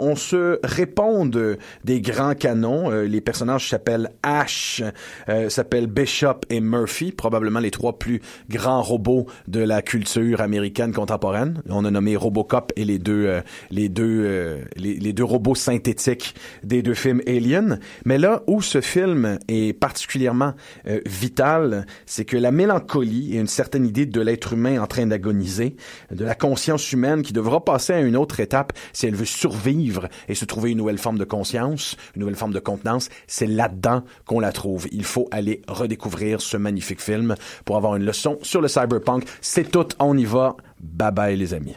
on se répond des grands canons. Euh, les personnages s'appellent Ash, euh, s'appellent Bishop et Murphy, probablement les trois plus grands robots de la culture américaine contemporaine. On a nommé Robocop et les deux, euh, les deux, euh, les, les, deux robots synthétiques des deux films Alien. Mais là où ce film est particulièrement vital, c'est que la mélancolie et une certaine idée de l'être humain en train d'agoniser, de la conscience humaine qui devra passer à une autre étape si elle veut survivre et se trouver une nouvelle forme de conscience, une nouvelle forme de contenance, c'est là-dedans qu'on la trouve. Il faut aller redécouvrir ce magnifique film pour avoir une leçon sur le cyberpunk. C'est tout, on y va. Bye bye les amis.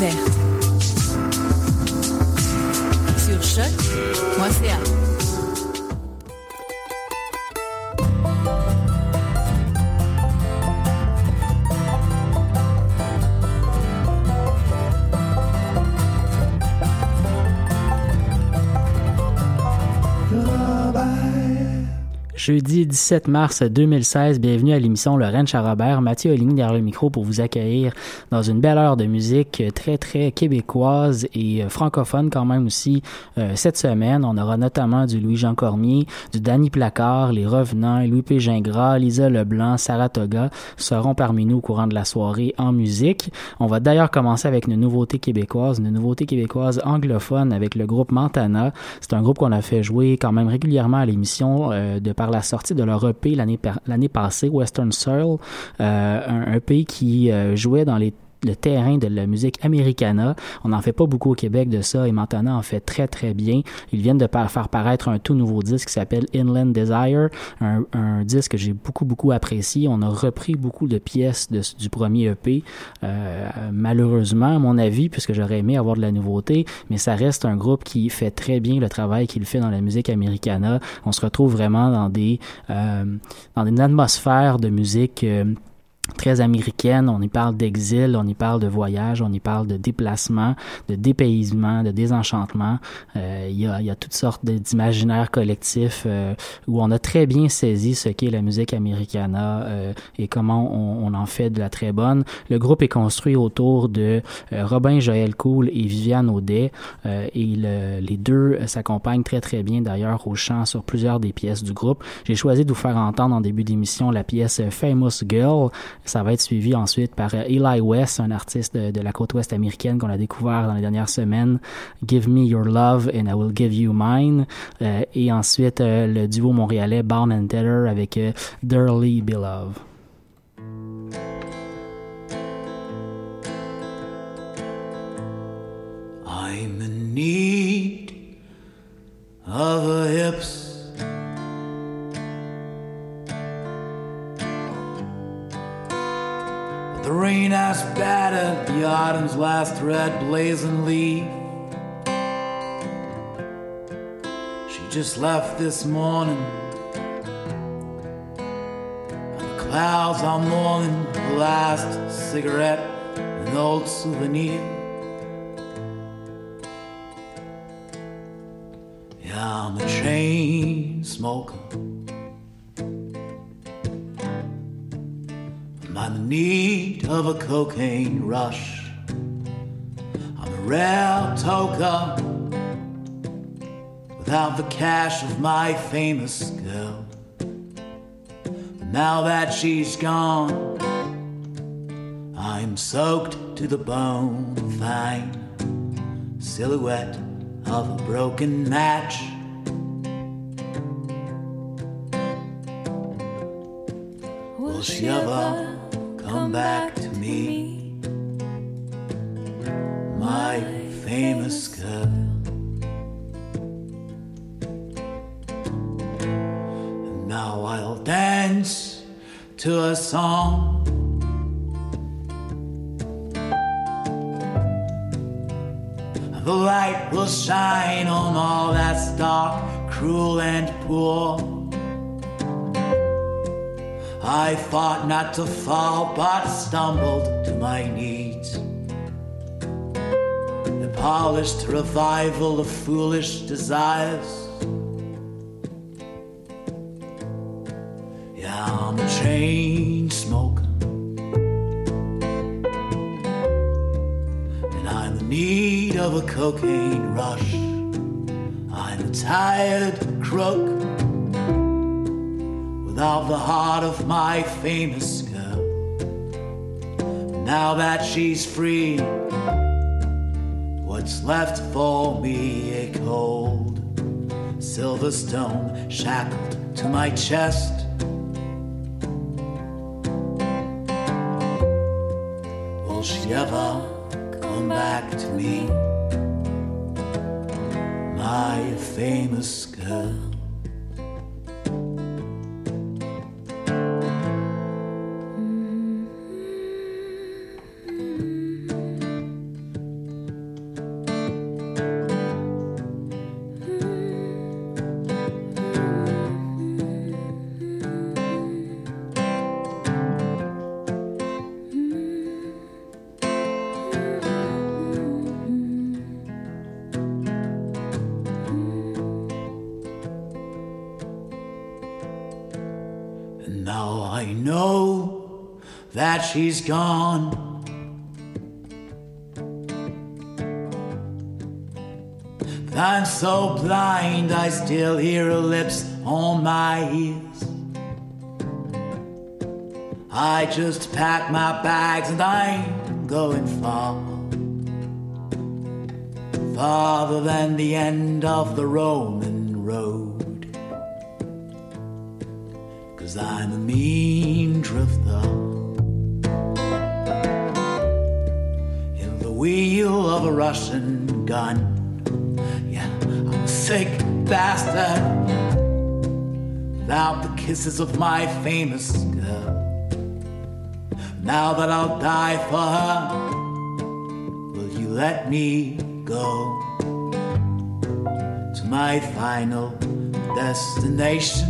Découverte. Sur choc.ca. Jeudi 17 mars 2016, bienvenue à l'émission Lorraine Charrobert. Mathieu Oligny derrière le micro pour vous accueillir dans une belle heure de musique très très québécoise et francophone quand même aussi euh, cette semaine. On aura notamment du Louis-Jean Cormier, du Danny Placard, Les Revenants, Louis P. Gingras, Lisa Leblanc, Saratoga seront parmi nous au courant de la soirée en musique. On va d'ailleurs commencer avec une nouveauté québécoise, une nouveauté québécoise anglophone avec le groupe Montana. C'est un groupe qu'on a fait jouer quand même régulièrement à l'émission euh, de par la sortie de leur EP l'année passée, Western Soul, euh, un EP qui euh, jouait dans les le terrain de la musique americana. On n'en fait pas beaucoup au Québec de ça et Montana en fait très très bien. Ils viennent de faire paraître un tout nouveau disque qui s'appelle Inland Desire, un, disque que j'ai beaucoup beaucoup apprécié. On a repris beaucoup de pièces du premier EP, euh, malheureusement à mon avis, puisque j'aurais aimé avoir de la nouveauté, mais ça reste un groupe qui fait très bien le travail qu'il fait dans la musique americana. On se retrouve vraiment dans des euh, dans une atmosphère de musique euh, très américaine. On y parle d'exil, on y parle de voyage, on y parle de déplacement, de dépaysement, de désenchantement. Euh, il, y a, y a toutes sortes d'imaginaires collectifs euh, où on a très bien saisi ce qu'est la musique americana euh, et comment on, on, en fait de la très bonne. Le groupe est construit autour de euh, Robin Joël Cool et Viviane Audet euh, et le, les deux s'accompagnent très très bien d'ailleurs au chant sur plusieurs des pièces du groupe. J'ai choisi de vous faire entendre en début d'émission la pièce Famous Girl Ça va être suivi ensuite par Eli West, un artiste de, la côte ouest américaine qu'on a découvert dans les dernières semaines. Give Me Your Love and I Will Give You Mine. et ensuite le duo montréalais Bound and Tether avec Dearly Beloved. I'm in need of a hips. The rain has battered the autumn's last red blazing leaf. She just left this morning. And the clouds are mourning the last cigarette, an old souvenir. Yeah, I'm a chain smoker. I'm in need of a cocaine rush. I'm a rare toker without the cash of my famous girl. But now that she's gone, I'm soaked to the bone, fine silhouette of a broken match. Will she ever come back to me? My famous girl. And now I'll dance to a song. The light will shine on all that's dark, cruel, and poor. I fought not to fall, but stumbled to my knees. The polished revival of foolish desires. Yeah, I'm a chain smoker. And I'm in need of a cocaine rush. I'm a tired crook without the heart of my famous girl. Now that she's free, what's left for me a cold silver stone shackled to my chest. Will she ever come back to me? My famous girl. She's gone. I'm so blind, I still hear her lips on my ears. I just pack my bags and I'm going far. Farther than the end of the Roman road. Cause I'm a mean of a Russian gun. Yeah, I'm a sick bastard. Without the kisses of my famous girl. Now that I'll die for her, will you let me go to my final destination?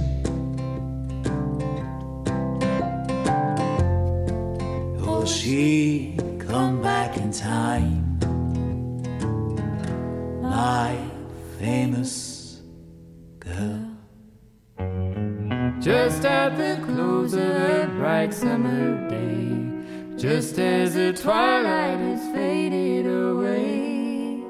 Will she come back in time? My famous girl. Just at the close of a bright summer day, just as the twilight has faded away,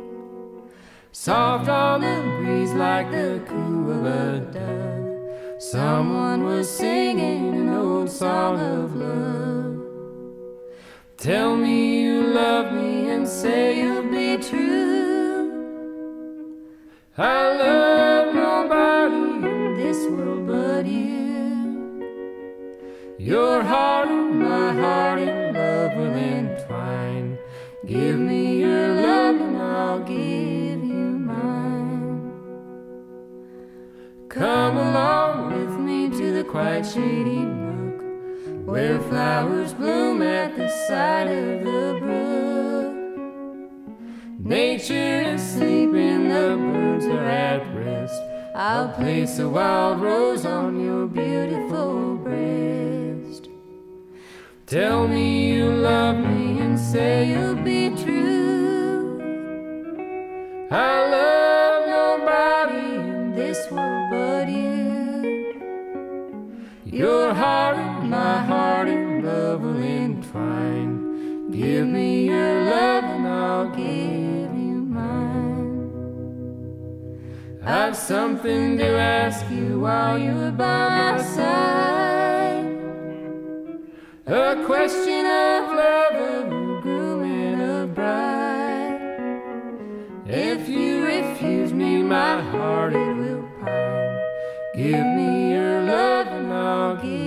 soft on the breeze like the coo of a dove, someone was singing an old song of love. Tell me you love me and say you'll be true. I love nobody in this world but you. Your heart and my heart in love will entwine. Give me your love and I'll give you mine. Come along with me to the quiet shady nook where flowers bloom at the side of the brook. Nature is sleeping, the birds are at rest. I'll place a wild rose on your beautiful breast. Tell me you love me and say you'll be true. I love nobody in this world but you. Your heart and my heart in love will entwine. Give me your love and I'll give I've something to ask you while you're by my side. A question of love, groom and a bride. If you refuse me, my heart it will pine. Give me your love and I'll give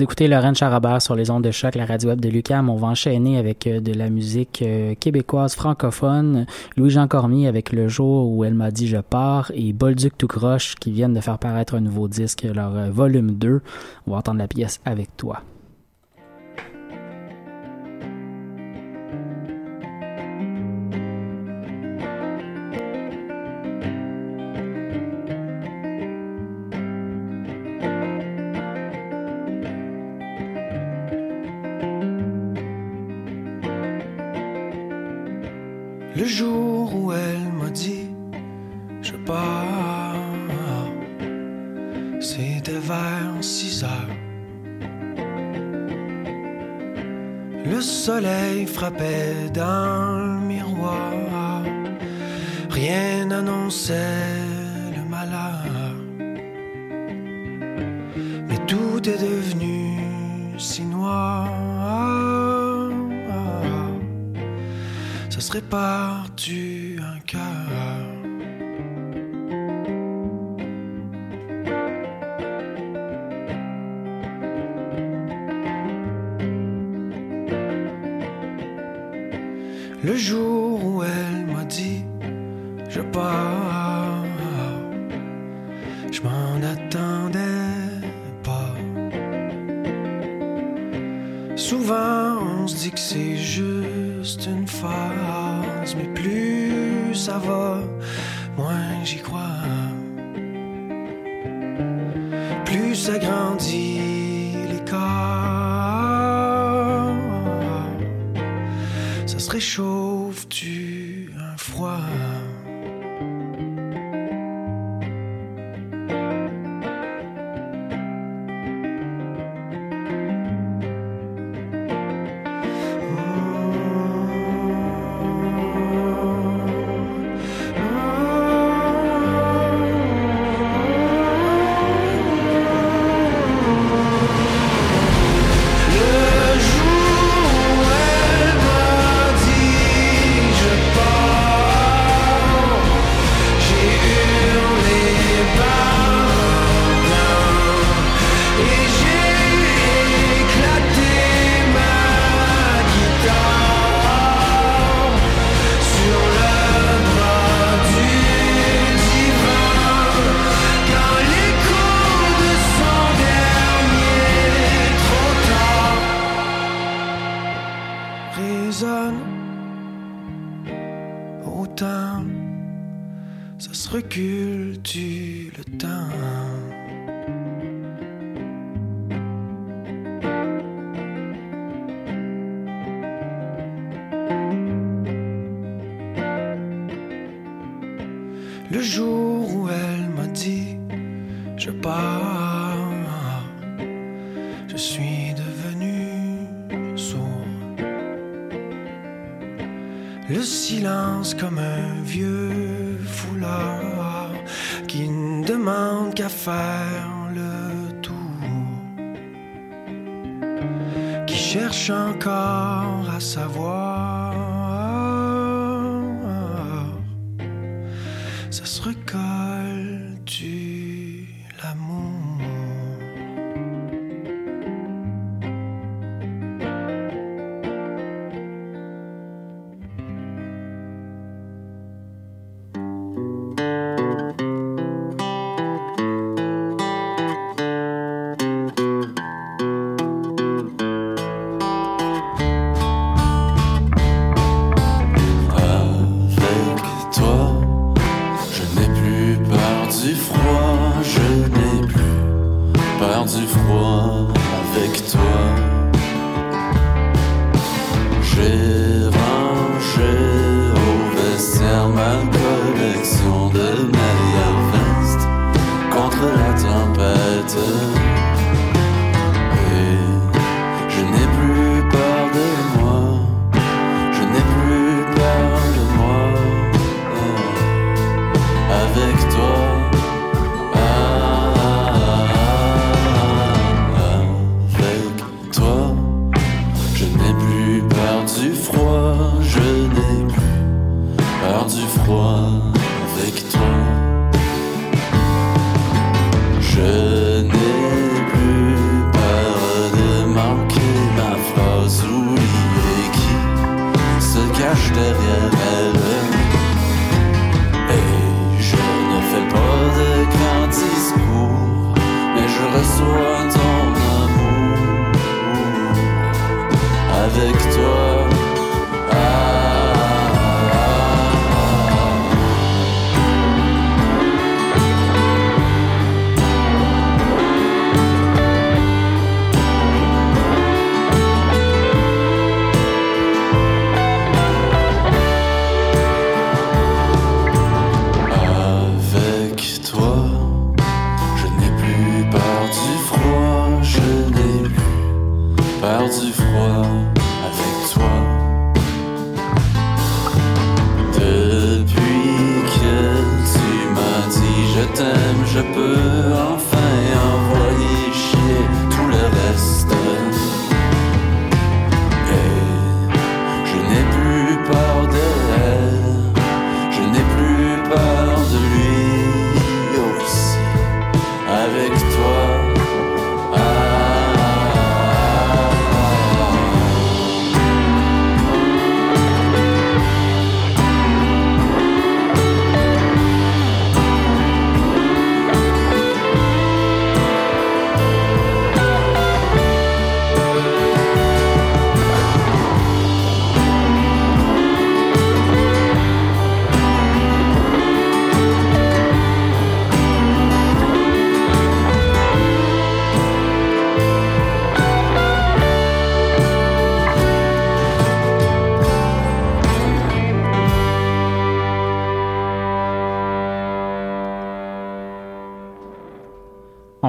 Écoutez Lorraine Charabert sur les ondes de choc, la radio web de Lucam. On va enchaîner avec euh, de la musique euh, québécoise francophone. Louis-Jean Cormier avec Le jour où elle m'a dit je pars et Bolduc Toucroche qui viennent de faire paraître un nouveau disque, leur euh, volume 2. On va entendre la pièce avec toi. se réchauffe-tu un froid? l'école du l'amour.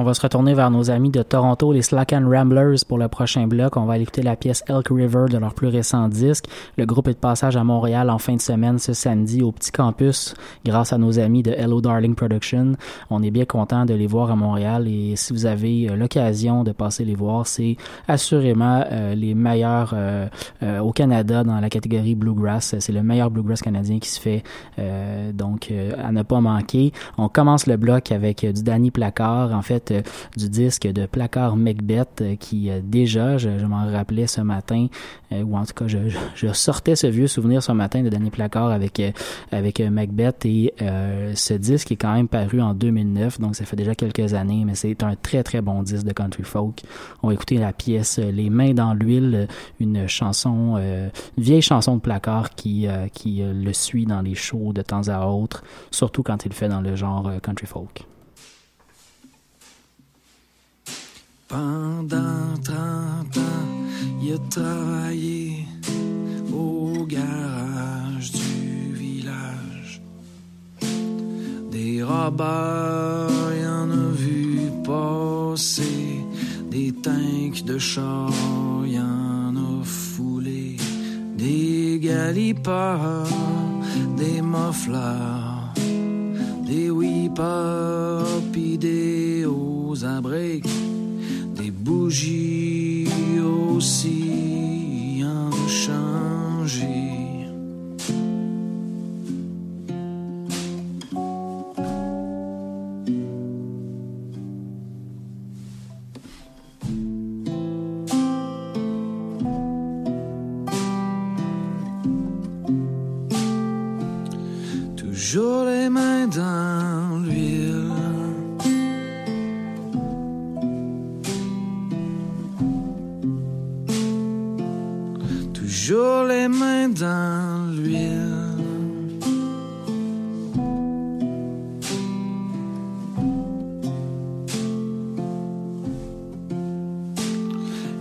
On va se retourner vers nos amis de Toronto, les Slack and Ramblers, pour le prochain bloc. On va aller écouter la pièce Elk River de leur plus récent disque. Le groupe est de passage à Montréal en fin de semaine ce samedi au Petit Campus grâce à nos amis de Hello Darling Production. On est bien content de les voir à Montréal et si vous avez euh, l'occasion de passer les voir, c'est assurément euh, les meilleurs euh, au Canada dans la catégorie Bluegrass. C'est le meilleur Bluegrass canadien qui se fait, donc à ne pas manquer. On commence le bloc avec du Danny Placard, en fait du disque de Placard Macbeth qui déjà, je, m'en rappelais ce matin, ou en tout cas je, je, je sortais ce vieux souvenir ce matin de Danny Placard avec, euh, avec euh, Macbeth et euh, ce disque est quand même paru en 2009, donc ça fait déjà quelques années, mais c'est un très très bon disque de country folk. On va écouter la pièce Les mains dans l'huile, une chanson, une vieille chanson de Placard qui, qui le suit dans les shows de temps à autre, surtout quand il fait dans le genre country folk. Pendant 30 ans, il a travaillé au garage du village. Des robbers, il en a vu passer. Des tanks de char, il en a foulé. Des galipeurs, des muffleurs, des weepers, pis des hauts. Des bougies aussi en ont Toujours les mains dans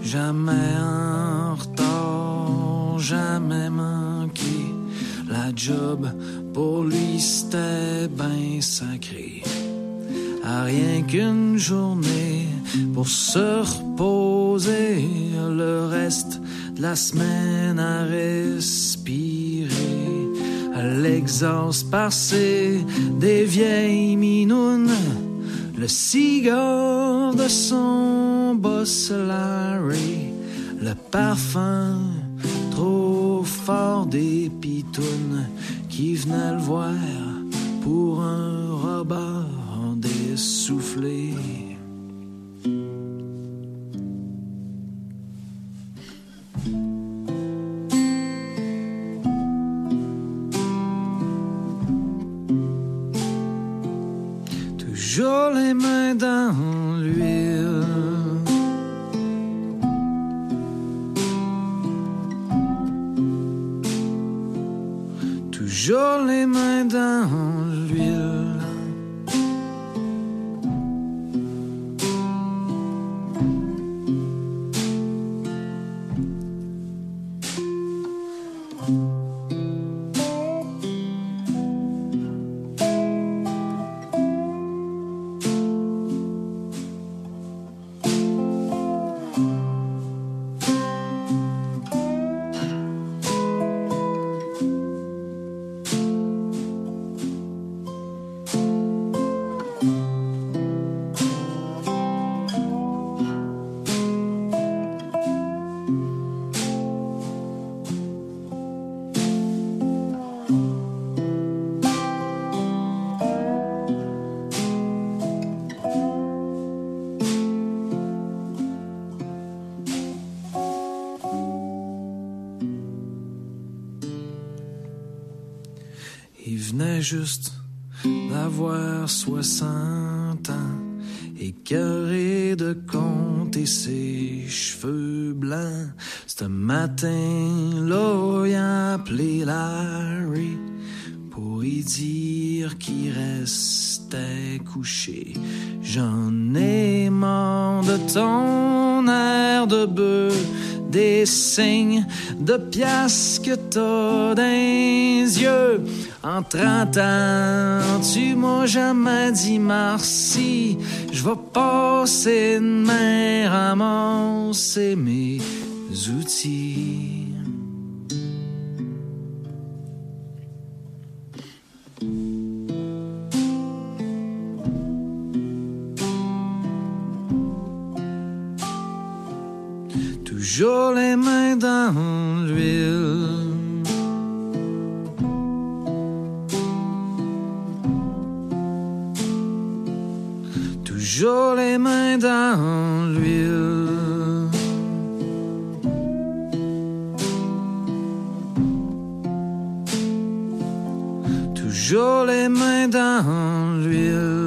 Jamais en retard, jamais manqué. La job pour lui c'était bien sacré. À rien qu'une journée pour se reposer, le reste la semaine à respirer. L'exhaust passé des vieilles minounes, le cigare de son boss Larry, le parfum trop fort des pitounes qui venaient le voir pour un robot dessoufflé. toujours les mains dans l'huile. Toujours les mains dans l'huile. venait juste d'avoir 60 ans, écœuré de compter ses cheveux blancs. Ce matin-là, a appelé Larry pour y dire qu'il restait couché. J'en ai marre de ton air de bœuf, des signes de piasque que t'as dans les yeux. En 30 ans, tu m'as jamais dit merci. Je vais passer une main ramasser mes outils. Toujours les mains dans l'huile toujours les mains dans l'huile. Toujours les mains dans l'huile.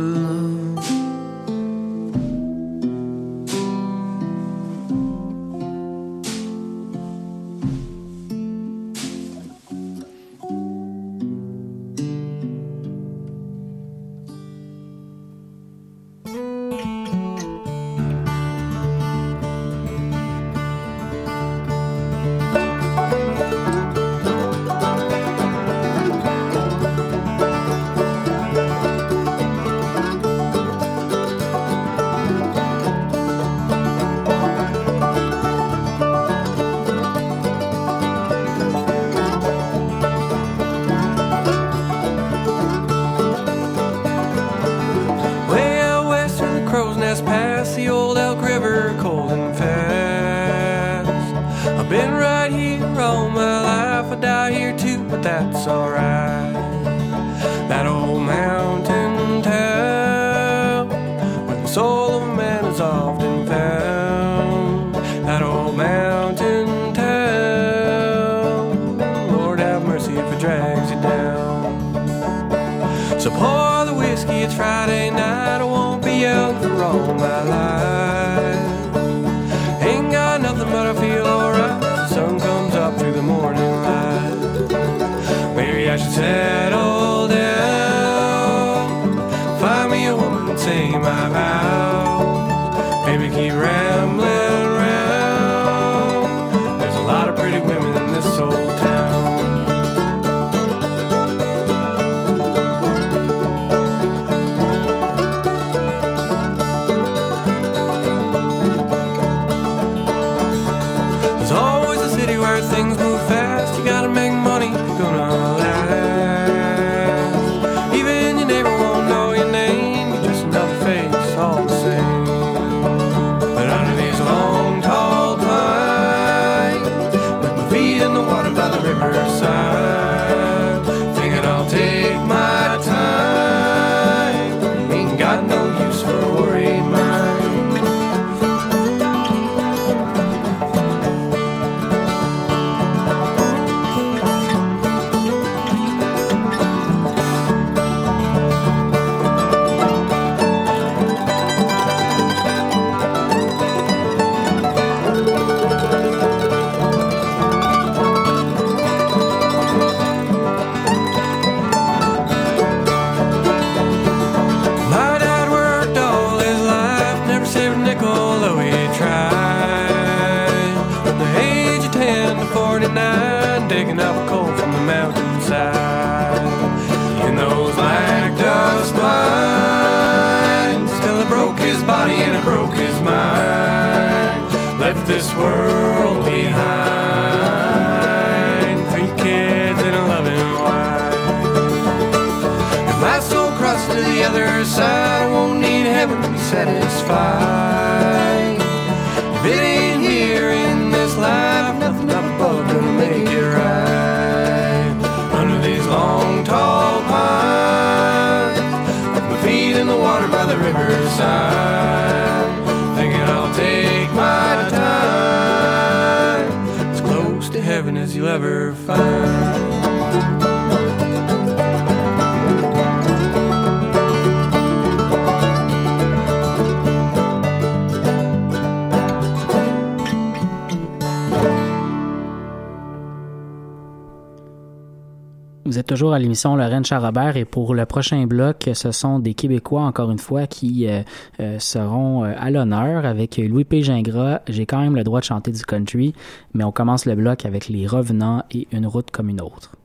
l'émission Lorraine Charrobert et pour le prochain bloc, ce sont des Québécois, encore une fois, qui euh, euh, seront euh, à l'honneur avec Louis P. Gingras. J'ai quand même le droit de chanter du country, mais on commence le bloc avec Les Revenants et Une route comme une autre.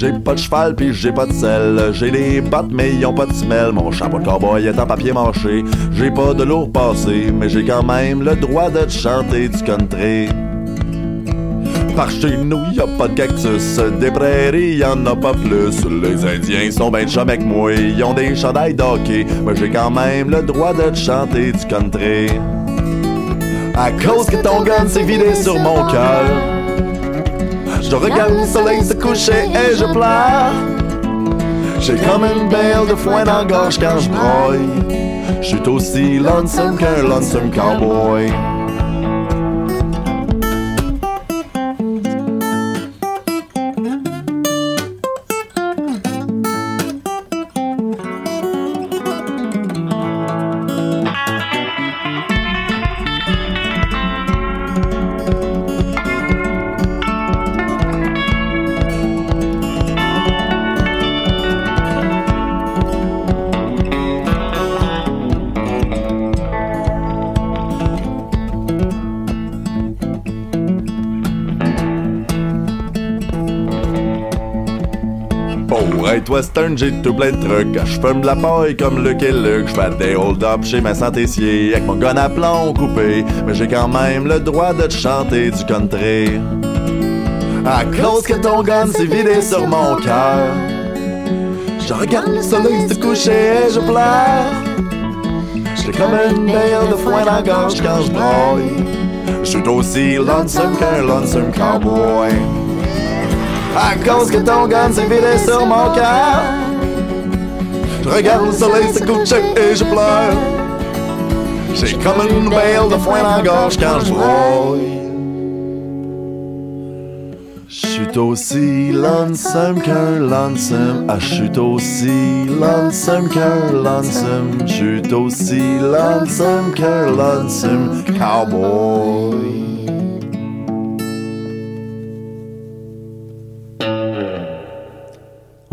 J'ai pas de cheval puis j'ai pas de sel, J'ai des bottes mais ils ont pas de semelle. Mon chapeau de cowboy est en papier mâché. J'ai pas de lourd passé, mais j'ai quand même le droit de chanter du country. Par chez nous, y a pas de cactus, des prairies, y en a pas plus. Les Indiens sont ben chum avec moi, ils ont des chandails d'hockey, mais j'ai quand même le droit de chanter du country. À cause que ton gun s'est vidé sur mon cœur. Je regarde le soleil se coucher et je pleure. J'ai comme une belle de foin dans la gorge quand je broille. Je suis aussi lonesome qu'un lonesome cowboy. Western, j'ai tout plein de trucs. Je fume de la paille comme et Luke. Je fais des hold-up chez mes scier avec mon gun à plomb coupé. Mais j'ai quand même le droit de te chanter du country. À cause que ton gun s'est vidé sur mon cœur. Je regarde le soleil se coucher et je pleure. J'ai comme une belle de foin dans la gorge quand je broille. Je suis aussi lonesome qu'un lonesome cowboy. À cause que ton gun s'est vidé sur mon cœur. Je regarde le soleil se coucher et je pleure. J'ai comme une belle de foin dans la gorge quand je broille. Je suis aussi lonesome qu'un lonesome. Ah, aussi lonesome qu'un lonesome. Je suis aussi lonesome qu'un lonesome cowboy.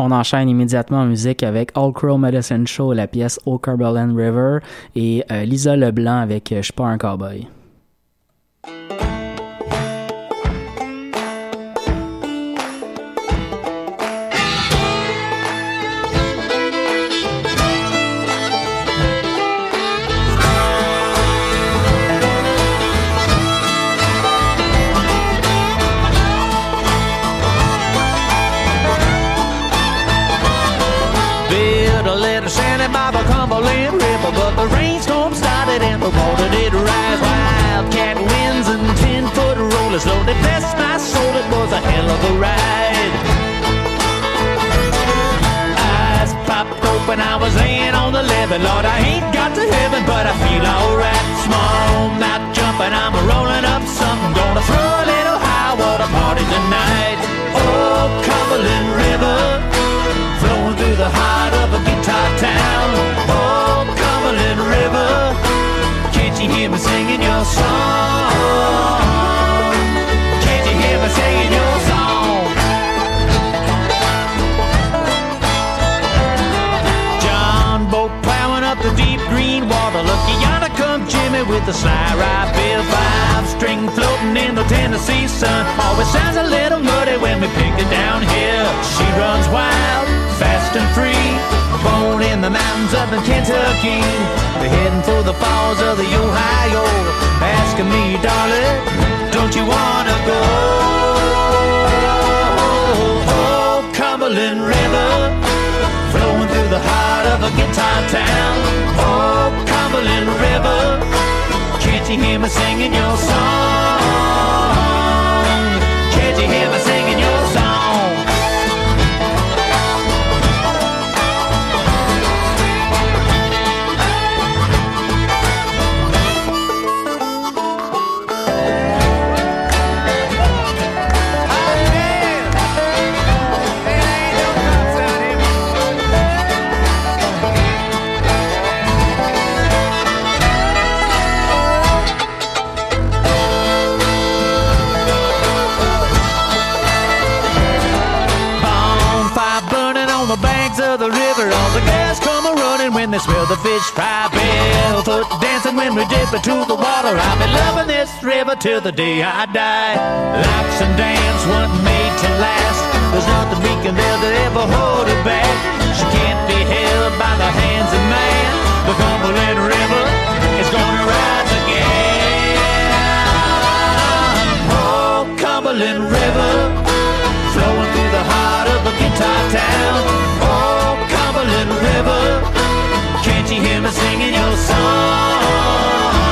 On enchaîne immédiatement en musique avec All Crow Medicine Show, la pièce Au Cumberland River, et euh, Lisa Leblanc avec euh, Je suis pas un cowboy. Wildcat winds and ten foot rollers, Lord, they bless my soul, it was a hell of a ride. Eyes popped open, I was laying on the levee. Lord, I ain't got to heaven, but I feel alright. Small mouth jumping, I'm rolling up something, gonna throw a little high water party tonight. Oh, Cumberland River flowing through the heart of a guitar town. Oh, Cumberland River, can't you hear me singing your song? Can't you hear me singing your song? John boat plowing up the deep green water. Look, yonder Jimmy with the sly ride bill. Five string floating in the Tennessee sun. Always sounds a little muddy when we pick it down here. She runs wild, fast and free. Born in the mountains up in Kentucky. We're heading for the falls of the Ohio. Asking me, darling, don't you wanna go? Oh, oh, oh Cumberland River of a guitar town. Oh, Cumberland River, can't you hear me singing your song? Can't you hear me singing forever till the day I die. Laps and dance weren't made to last. There's nothing we can do to ever hold her back. She can't be held by the hands of man. The Cumberland river is gonna rise again. Oh, Cumberland River, flowing through the heart of a guitar town. Oh, Cumberland River, can't you hear me singing your song?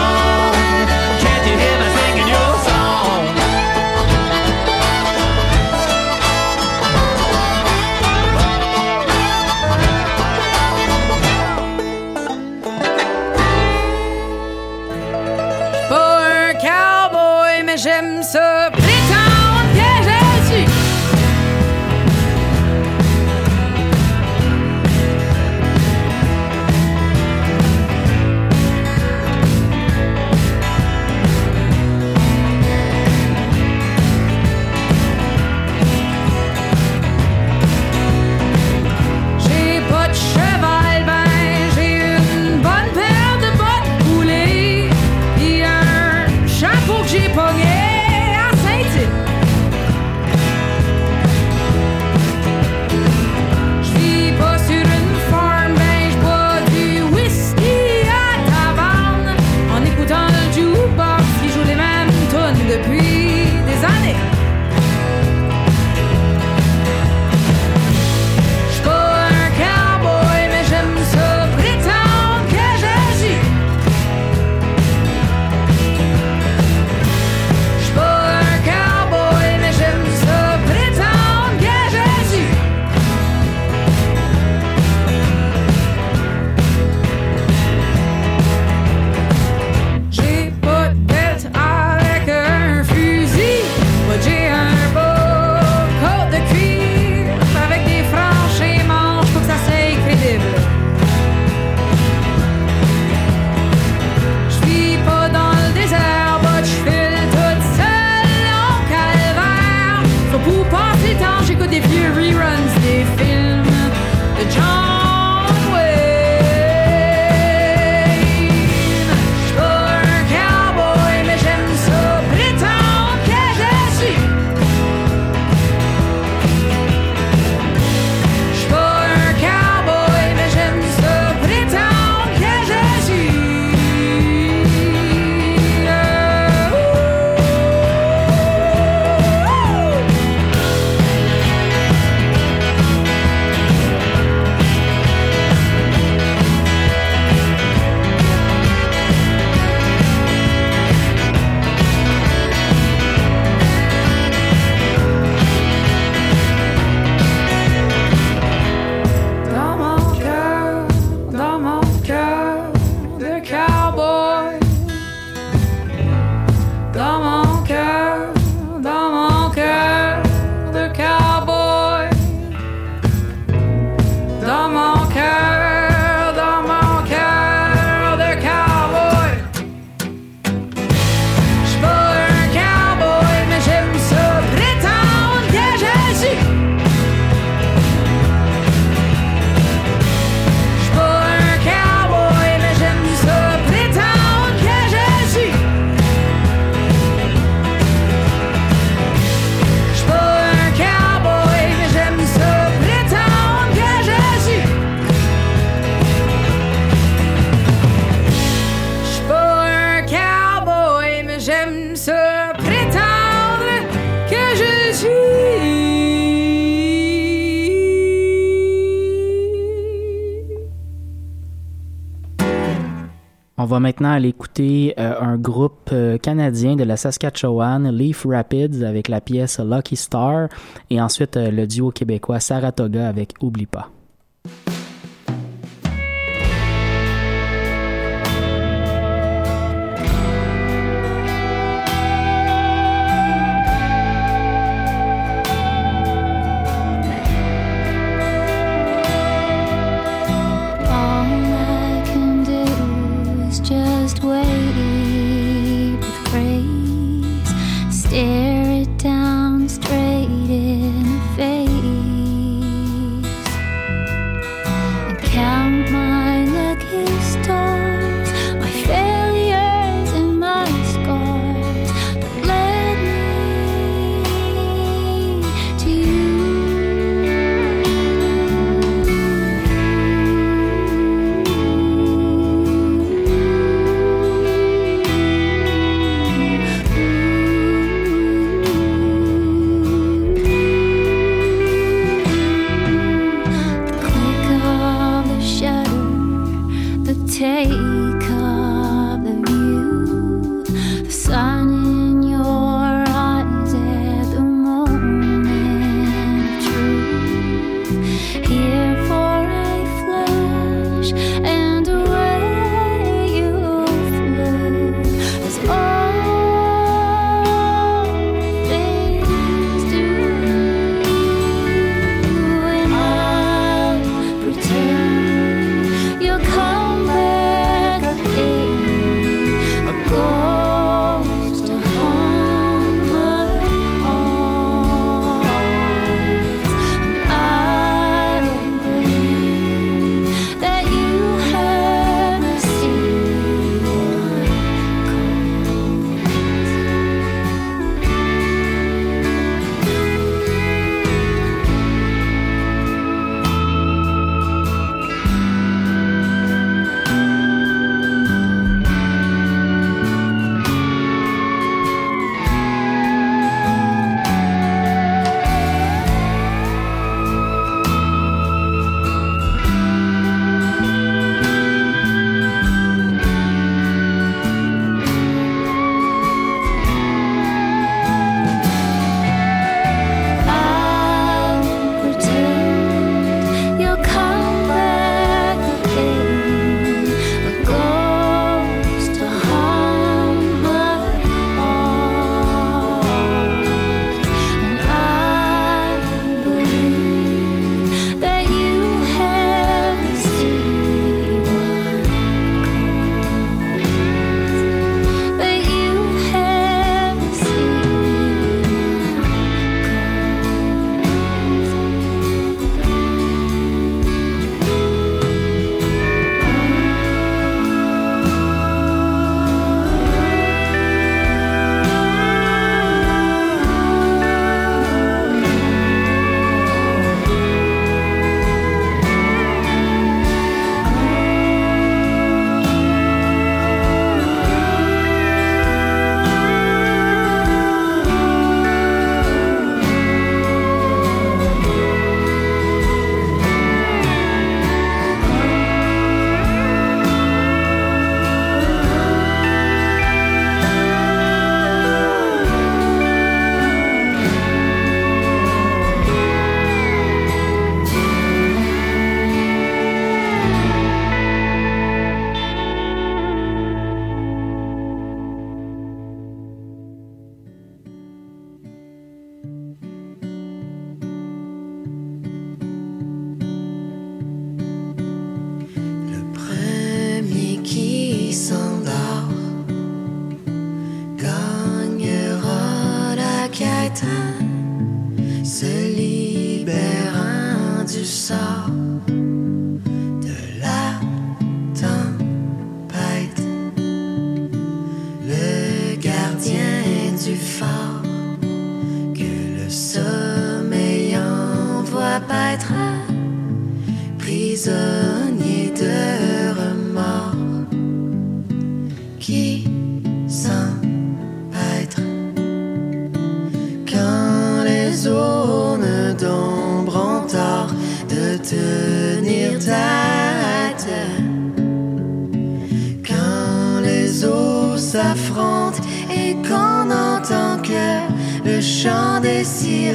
va maintenant aller écouter euh, un groupe euh, canadien de la Saskatchewan, Leaf Rapids, avec la pièce Lucky Star, et ensuite euh, le duo québécois Saratoga avec Oublie pas.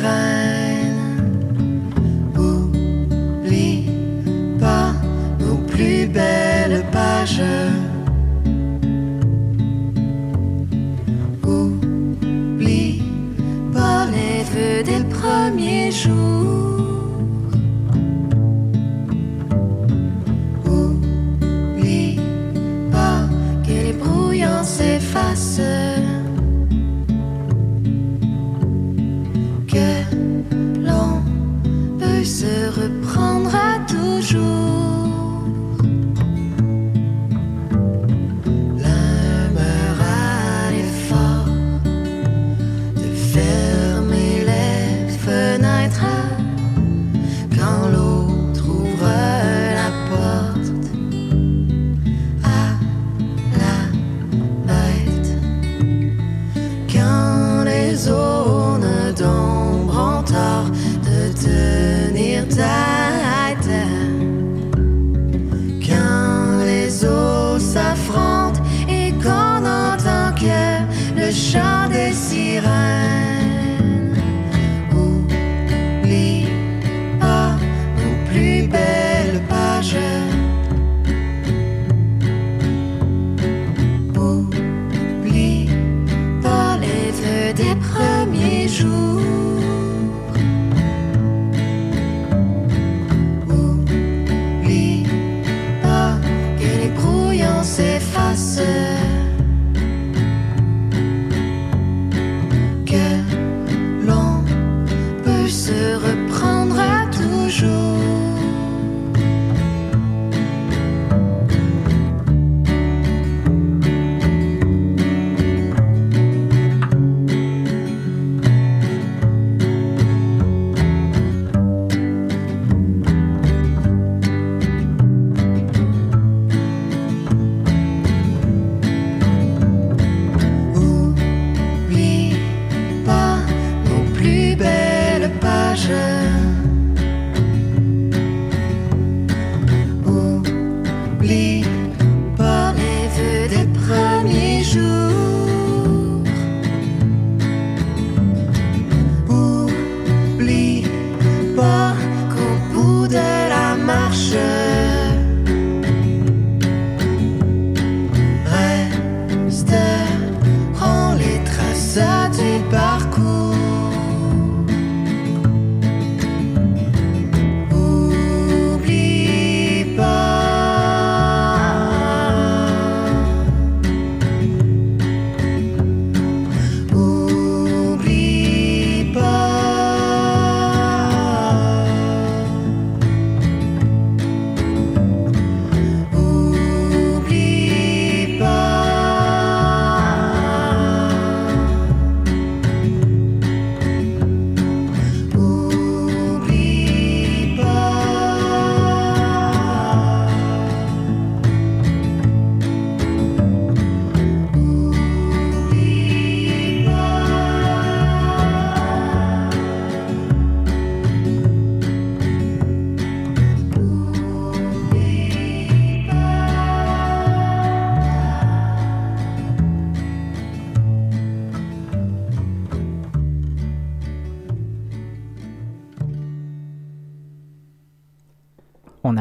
find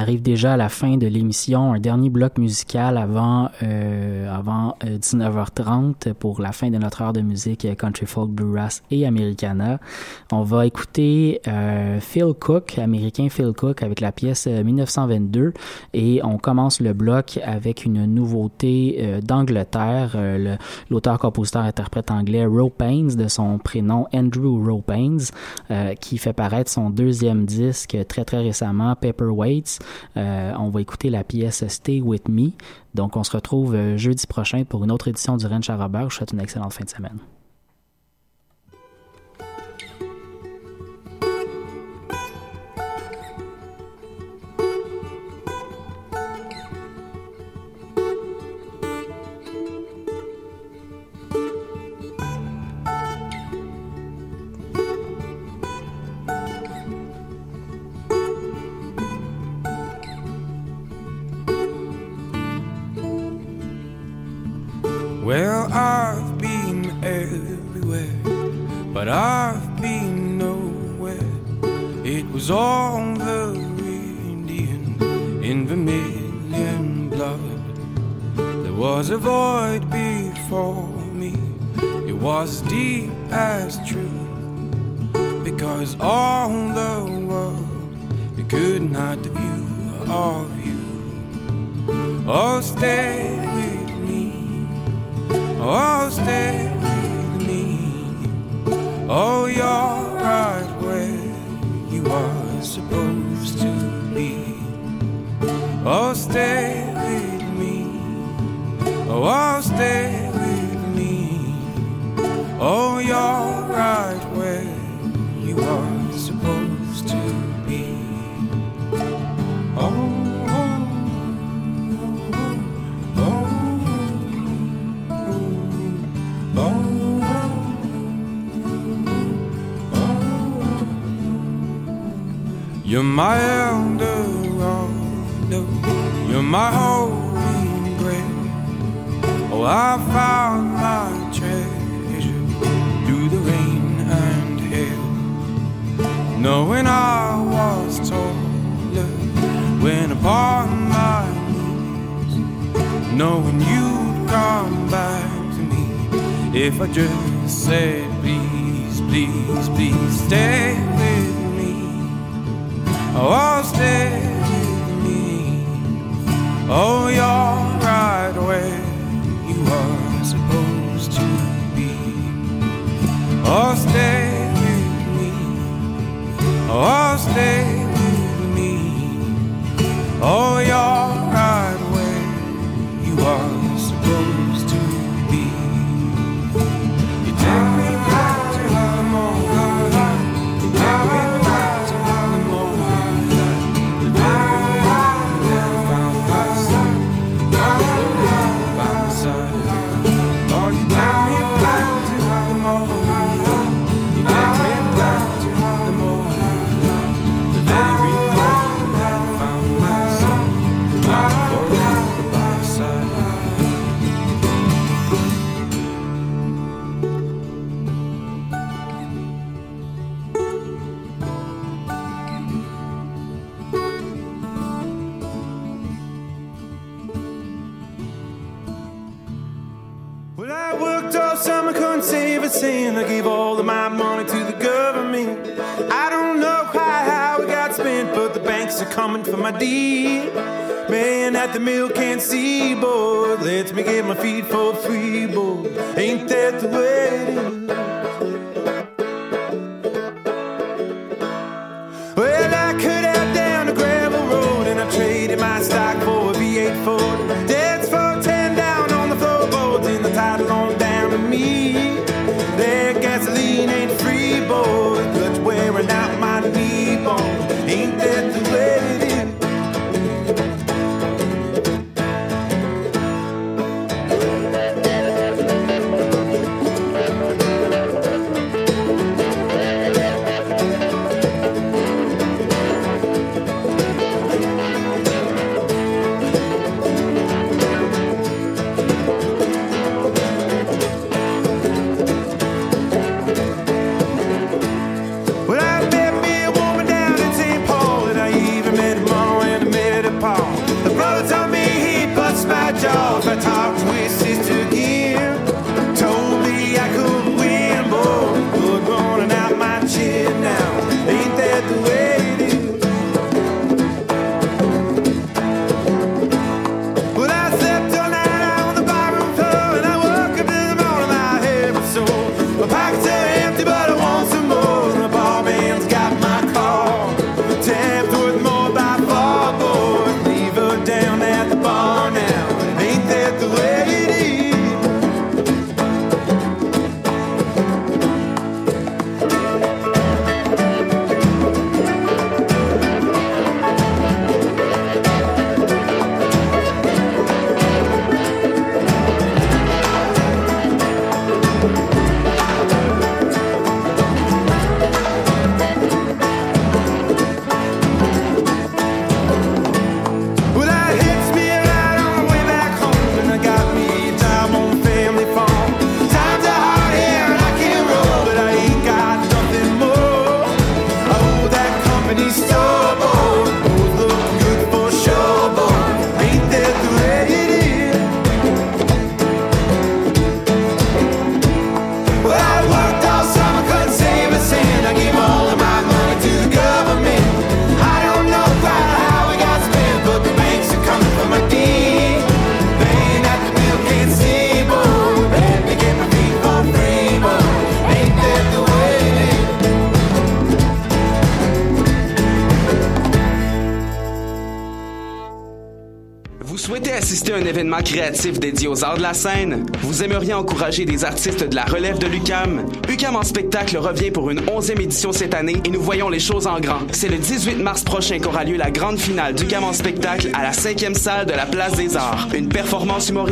arrive déjà à la fin de l'émission. Un dernier bloc musical avant, euh, avant euh, 19h30 pour la fin de notre heure de musique euh, Country Folk, Bluegrass et Americana. On va écouter euh, Phil Cook, américain Phil Cook, avec la pièce euh, 1922. Et on commence le bloc avec une nouveauté euh, d'Angleterre. Euh, le- L'auteur-compositeur-interprète anglais Ro Paines, de son prénom Andrew Ro Paines, euh, qui fait paraître son deuxième disque très très récemment, Paperweights. Euh, on va écouter la pièce Stay With Me. Donc on se retrouve euh, jeudi prochain pour une autre édition du Ranch à Robert. Je vous souhaite une excellente fin de semaine. I've been everywhere, but I've been nowhere. It was all the Indian in vermilion blood. There was a void before me, it was deep as truth. Because all the world it could not view of you. Oh, stay. Oh, stay with me. Oh, you're right where you are supposed to be. Oh, stay with me. Oh, stay with me. Oh, you're right where you are You're my Eldorado, you're my holy grail. Oh, I found my treasure through the rain and hail. Knowing I was taller when upon my knees, knowing you'd come back to me if I just said, please, please, please stay with me. Oh, stay with me. Oh, you're right where you are supposed to be. Oh, stay with me. Oh, stay with me. Oh, you're événement créatif dédié aux arts de la scène? Vous aimeriez encourager des artistes de la relève de l'UCAM? UCAM en spectacle revient pour une 11e édition cette année et nous voyons les choses en grand. C'est le 18 mars prochain qu'aura lieu la grande finale d'UCAM en spectacle à la 5e salle de la Place des Arts. Une performance humoristique